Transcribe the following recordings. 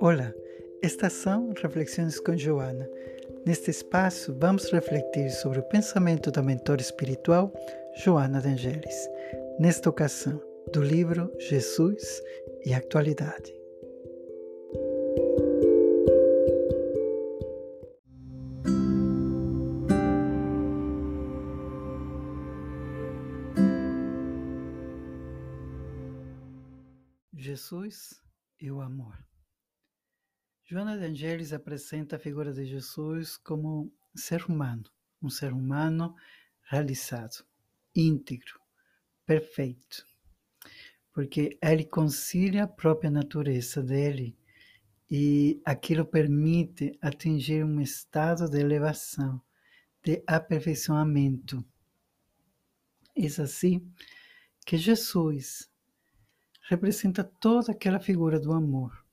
Olá, estas são Reflexões com Joana. Neste espaço, vamos refletir sobre o pensamento da mentora espiritual Joana de Angelis, nesta ocasião, do livro Jesus e Atualidade. Jesus e o amor. Joana de Angelis apresenta a figura de Jesus como ser humano, um ser humano realizado, íntegro, perfeito, porque ele concilia a própria natureza dele e aquilo permite atingir um estado de elevação, de aperfeiçoamento. É assim que Jesus representa toda aquela figura do amor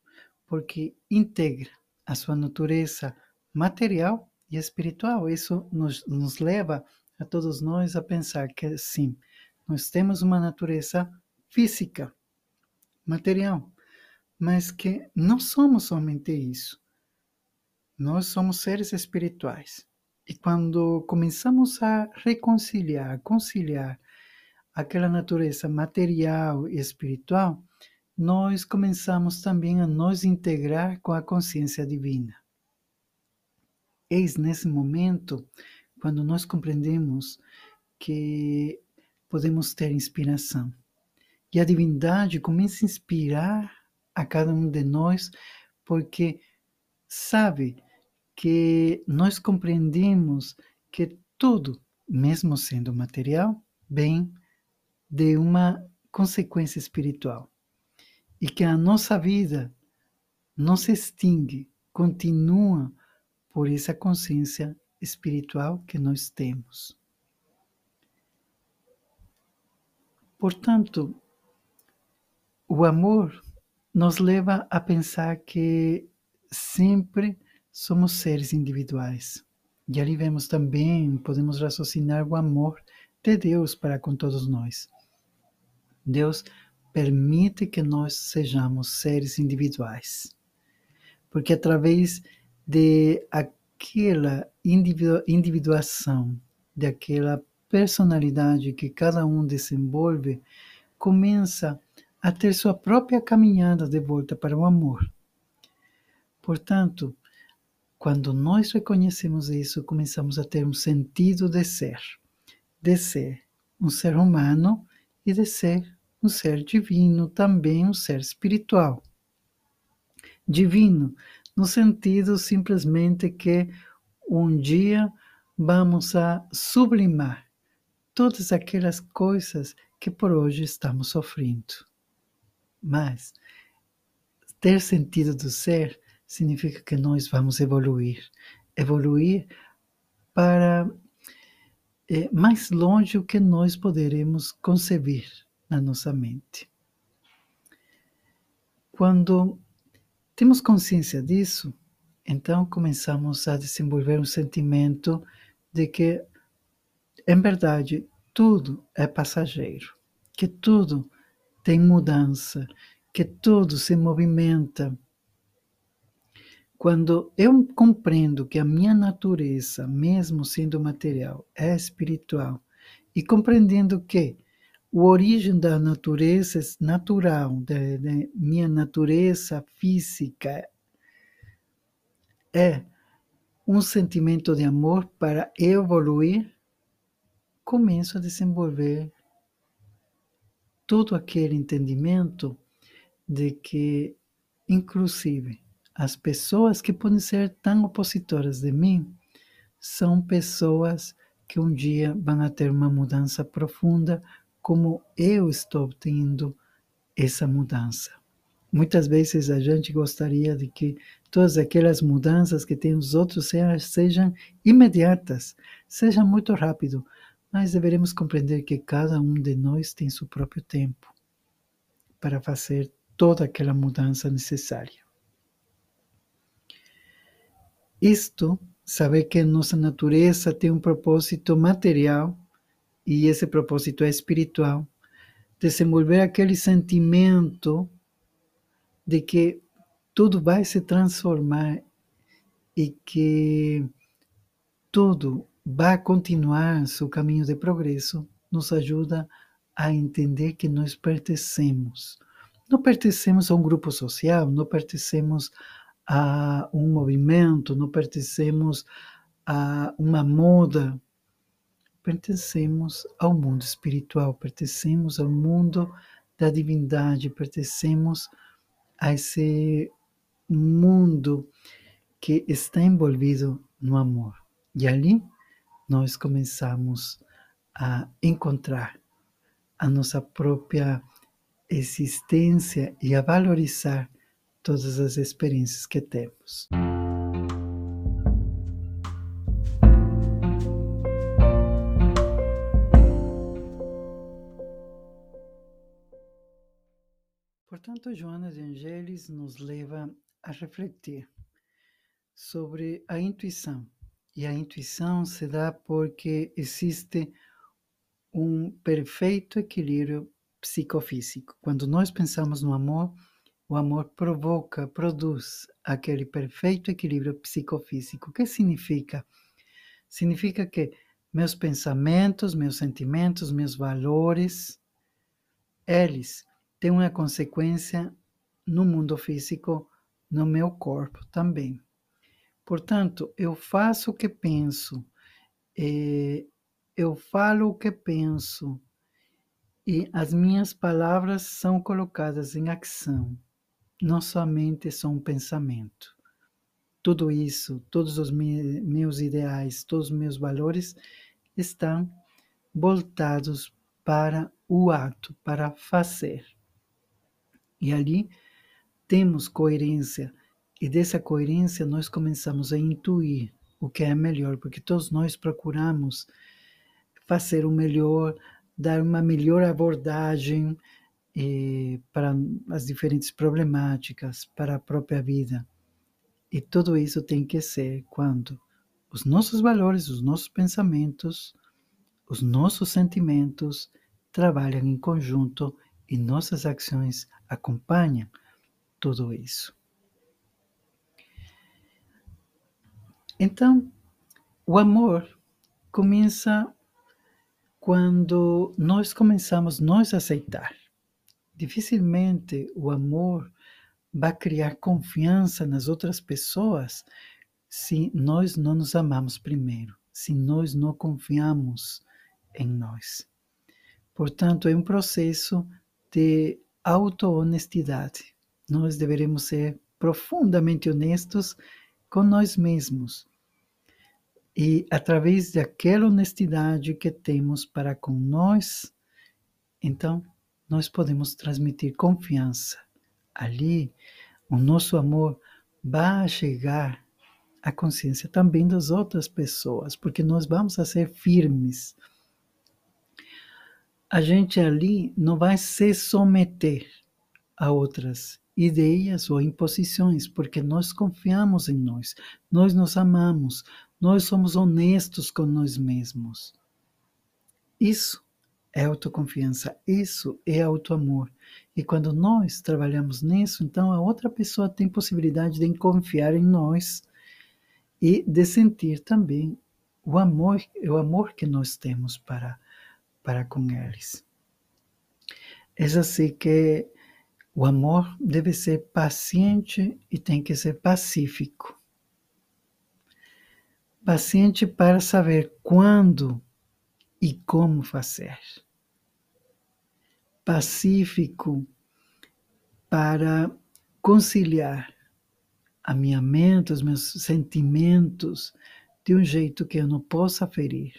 porque integra a sua natureza material e espiritual. Isso nos, nos leva a todos nós a pensar que sim, nós temos uma natureza física, material, mas que não somos somente isso. Nós somos seres espirituais. E quando começamos a reconciliar, conciliar aquela natureza material e espiritual, nós começamos também a nos integrar com a consciência divina. Eis nesse momento quando nós compreendemos que podemos ter inspiração. E a divindade começa a inspirar a cada um de nós, porque sabe que nós compreendemos que tudo, mesmo sendo material, vem de uma consequência espiritual e que a nossa vida não se extingue, continua por essa consciência espiritual que nós temos. Portanto, o amor nos leva a pensar que sempre somos seres individuais. E ali vemos também, podemos raciocinar o amor de Deus para com todos nós. Deus permite que nós sejamos seres individuais. Porque através de aquela individu individuação, daquela personalidade que cada um desenvolve, começa a ter sua própria caminhada de volta para o amor. Portanto, quando nós reconhecemos isso, começamos a ter um sentido de ser, de ser um ser humano e de ser um ser divino, também um ser espiritual. Divino, no sentido simplesmente que um dia vamos a sublimar todas aquelas coisas que por hoje estamos sofrendo. Mas ter sentido do ser significa que nós vamos evoluir evoluir para é, mais longe o que nós poderemos conceber na nossa mente. Quando temos consciência disso, então começamos a desenvolver um sentimento de que, em verdade, tudo é passageiro, que tudo tem mudança, que tudo se movimenta. Quando eu compreendo que a minha natureza, mesmo sendo material, é espiritual, e compreendendo que o origem da natureza natural, da, minha natureza física, é um sentimento de amor para evoluir, começo a desenvolver todo aquele entendimento de que, inclusive, as pessoas que podem ser tão opositoras de mim são pessoas que um dia vão ter uma mudança profunda como eu estou tendo essa mudança. Muitas vezes a gente gostaria de que todas aquelas mudanças que tem os outros sejam imediatas, sejam muito rápido, mas deveremos compreender que cada um de nós tem seu próprio tempo para fazer toda aquela mudança necessária. Isto, saber que nossa natureza tem um propósito material e esse propósito é espiritual, desenvolver aquele sentimento de que tudo vai se transformar e que tudo vai continuar seu caminho de progresso, nos ajuda a entender que nós pertencemos. Não pertencemos a um grupo social, não pertencemos a um movimento, não pertencemos a uma moda. Pertencemos ao mundo espiritual, pertencemos ao mundo da divindade, pertencemos a esse mundo que está envolvido no amor. E ali nós começamos a encontrar a nossa própria existência e a valorizar todas as experiências que temos. Portanto, Joana de Angelis nos leva a refletir sobre a intuição. E a intuição se dá porque existe um perfeito equilíbrio psicofísico. Quando nós pensamos no amor, o amor provoca, produz aquele perfeito equilíbrio psicofísico. O que significa? Significa que meus pensamentos, meus sentimentos, meus valores, eles têm uma consequência no mundo físico, no meu corpo também. Portanto, eu faço o que penso, eh, eu falo o que penso e as minhas palavras são colocadas em ação, não somente são um pensamento. Tudo isso, todos os meus ideais, todos os meus valores estão voltados para o ato, para fazer. E ali temos coerência, e dessa coerência nós começamos a intuir o que é melhor, porque todos nós procuramos fazer o melhor, dar uma melhor abordagem eh, para as diferentes problemáticas, para a própria vida. E tudo isso tem que ser quando os nossos valores, os nossos pensamentos, os nossos sentimentos trabalham em conjunto e nossas ações acompanham tudo isso. Então, o amor começa quando nós começamos a aceitar. Dificilmente o amor vai criar confiança nas outras pessoas se nós não nos amamos primeiro, se nós não confiamos em nós. Portanto, é um processo de auto-honestidade. Nós deveremos ser profundamente honestos com nós mesmos e através daquela honestidade que temos para com nós, então nós podemos transmitir confiança. Ali, o nosso amor vai chegar à consciência também das outras pessoas, porque nós vamos ser firmes. A gente ali não vai se someter a outras ideias ou imposições, porque nós confiamos em nós, nós nos amamos, nós somos honestos com nós mesmos. Isso é autoconfiança, isso é autoamor. E quando nós trabalhamos nisso, então a outra pessoa tem possibilidade de confiar em nós e de sentir também o amor, o amor que nós temos para para com eles. É assim que o amor deve ser paciente e tem que ser pacífico paciente para saber quando e como fazer. Pacífico para conciliar a minha mente, os meus sentimentos, de um jeito que eu não possa ferir.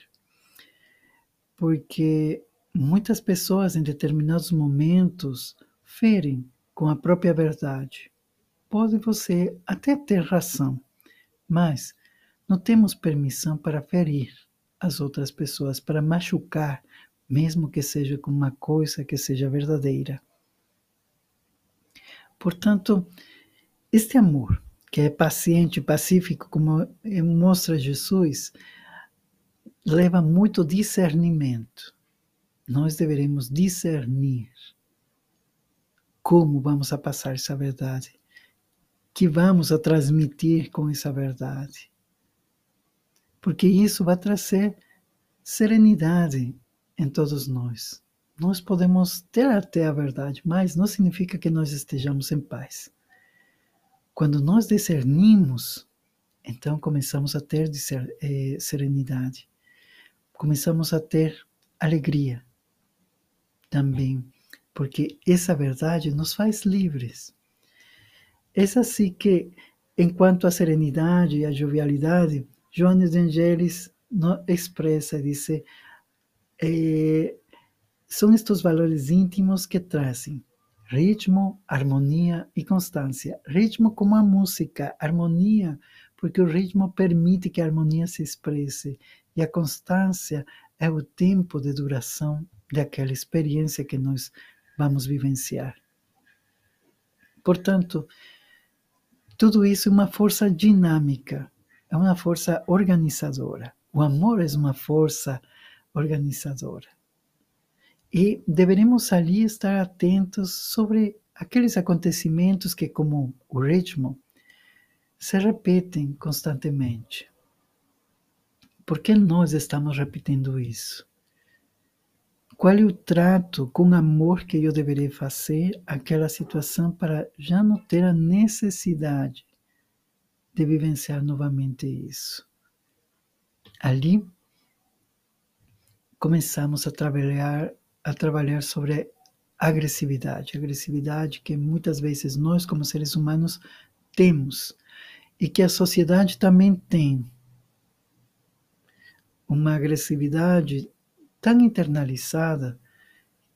Porque muitas pessoas, em determinados momentos, ferem com a própria verdade. Pode você até ter razão, mas não temos permissão para ferir as outras pessoas, para machucar, mesmo que seja com uma coisa que seja verdadeira. Portanto, este amor, que é paciente, pacífico, como mostra Jesus, leva muito discernimento. Nós deveremos discernir como vamos a passar essa verdade, que vamos a transmitir com essa verdade. Porque isso vai trazer serenidade em todos nós. Nós podemos ter até a verdade, mas não significa que nós estejamos em paz. Quando nós discernimos, então começamos a ter eh, serenidade, começamos a ter alegria também, porque essa verdade nos faz livres. É assim que, enquanto a serenidade e a jovialidade, Joanes de Angelis expressa, diz, eh, são estes valores íntimos que trazem ritmo, harmonia e constância. Ritmo como a música, harmonia, porque o ritmo permite que a harmonia se expresse, e a constância é o tempo de duração daquela experiência que nós vamos vivenciar. Portanto, tudo isso é uma força dinâmica, é uma força organizadora. O amor é uma força organizadora. E deveremos ali estar atentos sobre aqueles acontecimentos que, como o ritmo, se repetem constantemente. Por que nós estamos repetindo isso? Qual é o trato com amor que eu deveria fazer àquela situação para já não ter a necessidade de vivenciar novamente isso? Ali começamos a trabalhar a trabalhar sobre agressividade, agressividade que muitas vezes nós como seres humanos temos e que a sociedade também tem. Uma agressividade tão internalizada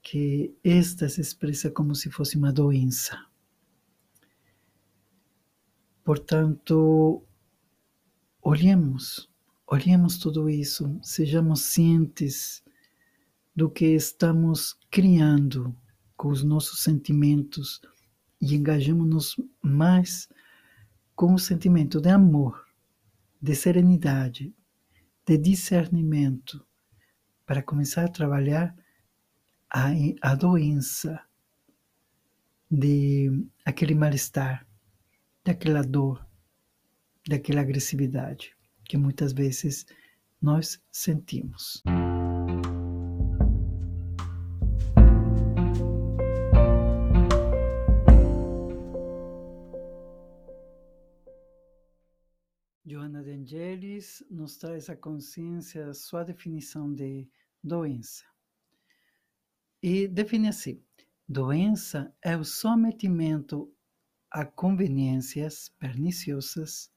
que esta se expressa como se fosse uma doença. Portanto, olhemos, olhemos tudo isso, sejamos cientes do que estamos criando com os nossos sentimentos e engajemos-nos mais com o sentimento de amor, de serenidade, de discernimento, para começar a trabalhar a, a doença de aquele mal-estar, daquela dor, daquela agressividade que muitas vezes nós sentimos. Angelis nos traz a consciência, sua definição de doença. E define assim: doença é o sometimento a conveniências perniciosas,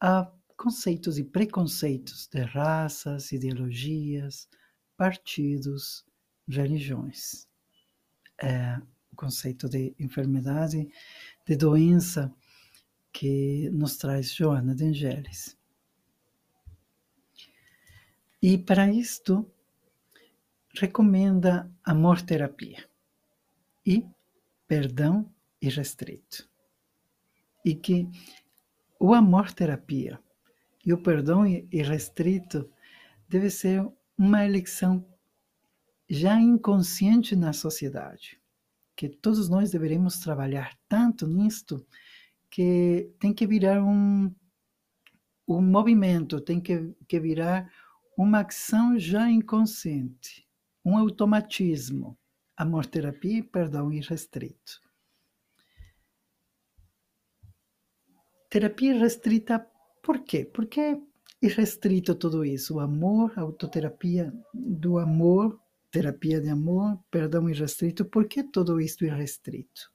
a conceitos e preconceitos de raças, ideologias, partidos, religiões. É o conceito de enfermidade, de doença que nos traz Joana de Angelis. E para isto, recomenda amor terapia e perdão irrestrito. E que o amor terapia e o perdão irrestrito deve ser uma eleição já inconsciente na sociedade, que todos nós deveríamos trabalhar tanto nisto que tem que virar um, um movimento, tem que, que virar uma ação já inconsciente, um automatismo, amor-terapia e perdão irrestrito. Terapia restrita, por quê? Porque é irrestrito tudo isso, o amor, a autoterapia do amor, terapia de amor, perdão irrestrito, por que tudo isso irrestrito?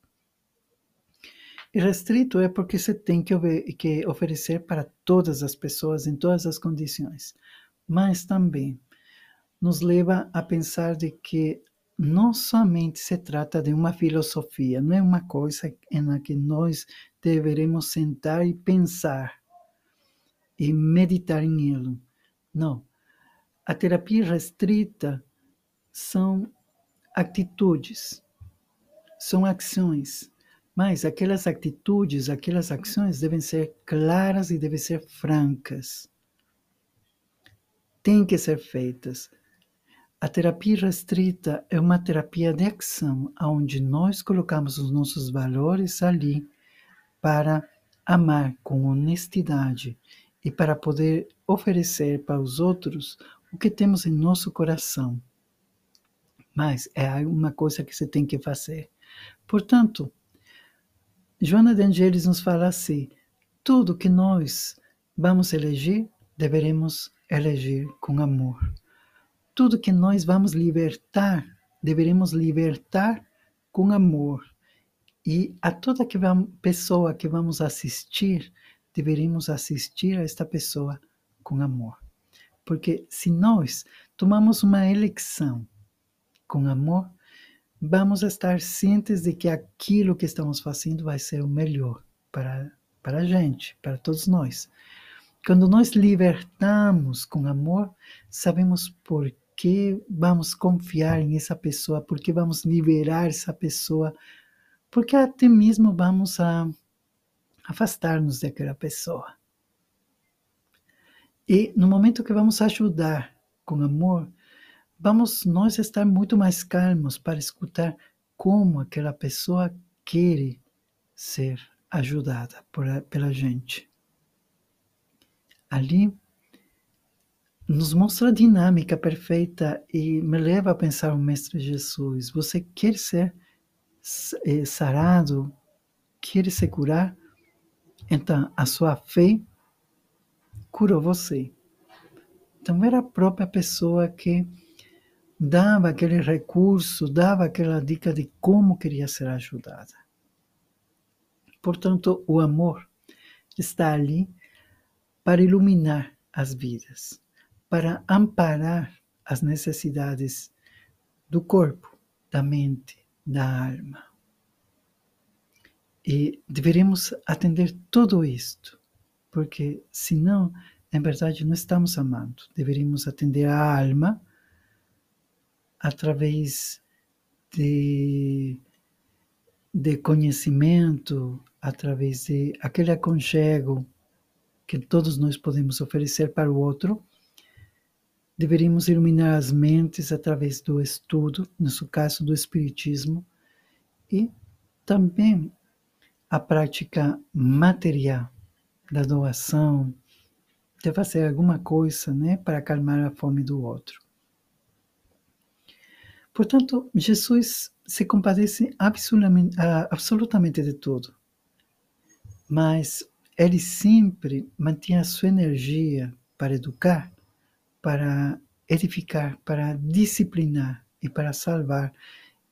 E restrito é porque você tem que, que oferecer para todas as pessoas, em todas as condições. Mas também nos leva a pensar de que não somente se trata de uma filosofia, não é uma coisa em que nós deveremos sentar e pensar e meditar em. Não. A terapia restrita são atitudes, são ações mas aquelas atitudes, aquelas ações devem ser claras e devem ser francas. Tem que ser feitas. A terapia restrita é uma terapia de ação, onde nós colocamos os nossos valores ali para amar com honestidade e para poder oferecer para os outros o que temos em nosso coração. Mas é uma coisa que você tem que fazer. Portanto, Joana de Angelis nos fala assim: tudo que nós vamos eleger, deveremos eleger com amor. Tudo que nós vamos libertar, deveremos libertar com amor. E a toda que vamos, pessoa que vamos assistir, deveríamos assistir a esta pessoa com amor. Porque se nós tomamos uma eleição com amor, vamos estar cientes de que aquilo que estamos fazendo vai ser o melhor para, para a gente, para todos nós. Quando nós libertamos com amor, sabemos por que vamos confiar em essa pessoa, por que vamos liberar essa pessoa, porque até mesmo vamos afastar-nos daquela pessoa. E no momento que vamos ajudar com amor, vamos nós estar muito mais calmos para escutar como aquela pessoa quer ser ajudada por, pela gente. Ali nos mostra a dinâmica perfeita e me leva a pensar o Mestre Jesus. Você quer ser eh, sarado, quer se curar, então a sua fé curou você. Então era a própria pessoa que dava aquele recurso, dava aquela dica de como queria ser ajudada. Portanto, o amor está ali para iluminar as vidas, para amparar as necessidades do corpo, da mente, da alma. E deveremos atender tudo isto, porque senão, em verdade, não estamos amando. Deveríamos atender a alma através de, de conhecimento, através de aquele aconchego que todos nós podemos oferecer para o outro. Deveríamos iluminar as mentes através do estudo, seu caso do Espiritismo, e também a prática material da doação, de fazer alguma coisa né, para acalmar a fome do outro. Portanto, Jesus se compadece absolutamente, absolutamente de tudo, mas ele sempre mantinha a sua energia para educar, para edificar, para disciplinar e para salvar.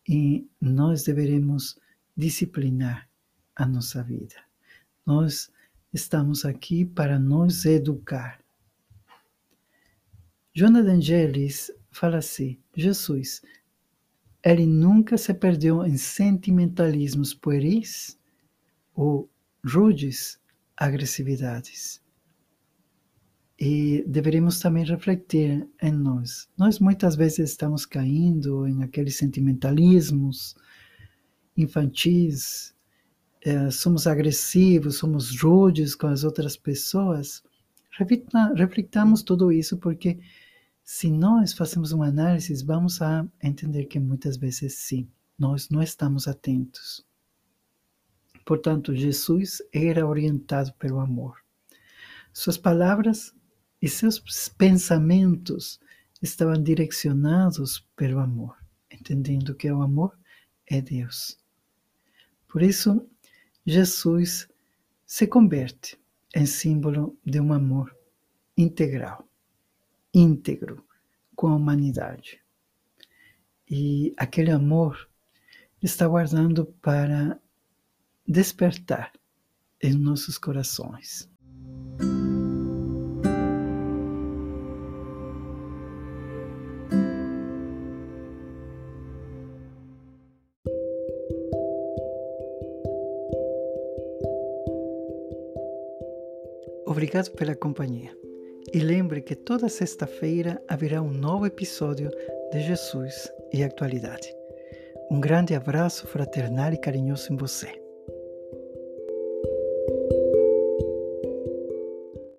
E nós deveremos disciplinar a nossa vida. Nós estamos aqui para nos educar. Joana de Angelis fala assim: Jesus, ele nunca se perdeu em sentimentalismos pueris ou rudes agressividades. E deveríamos também refletir em nós. Nós muitas vezes estamos caindo em aqueles sentimentalismos infantis, é, somos agressivos, somos rudes com as outras pessoas. refletamos tudo isso porque se nós fazemos uma análise, vamos a entender que muitas vezes sim, nós não estamos atentos. Portanto, Jesus era orientado pelo amor. Suas palavras e seus pensamentos estavam direcionados pelo amor, entendendo que o amor é Deus. Por isso, Jesus se converte em símbolo de um amor integral, íntegro com a humanidade. E aquele amor está guardando para despertar em nossos corações. Obrigado pela companhia. E lembre que toda sexta-feira haverá um novo episódio de Jesus e Atualidade. Um grande abraço fraternal e carinhoso em você.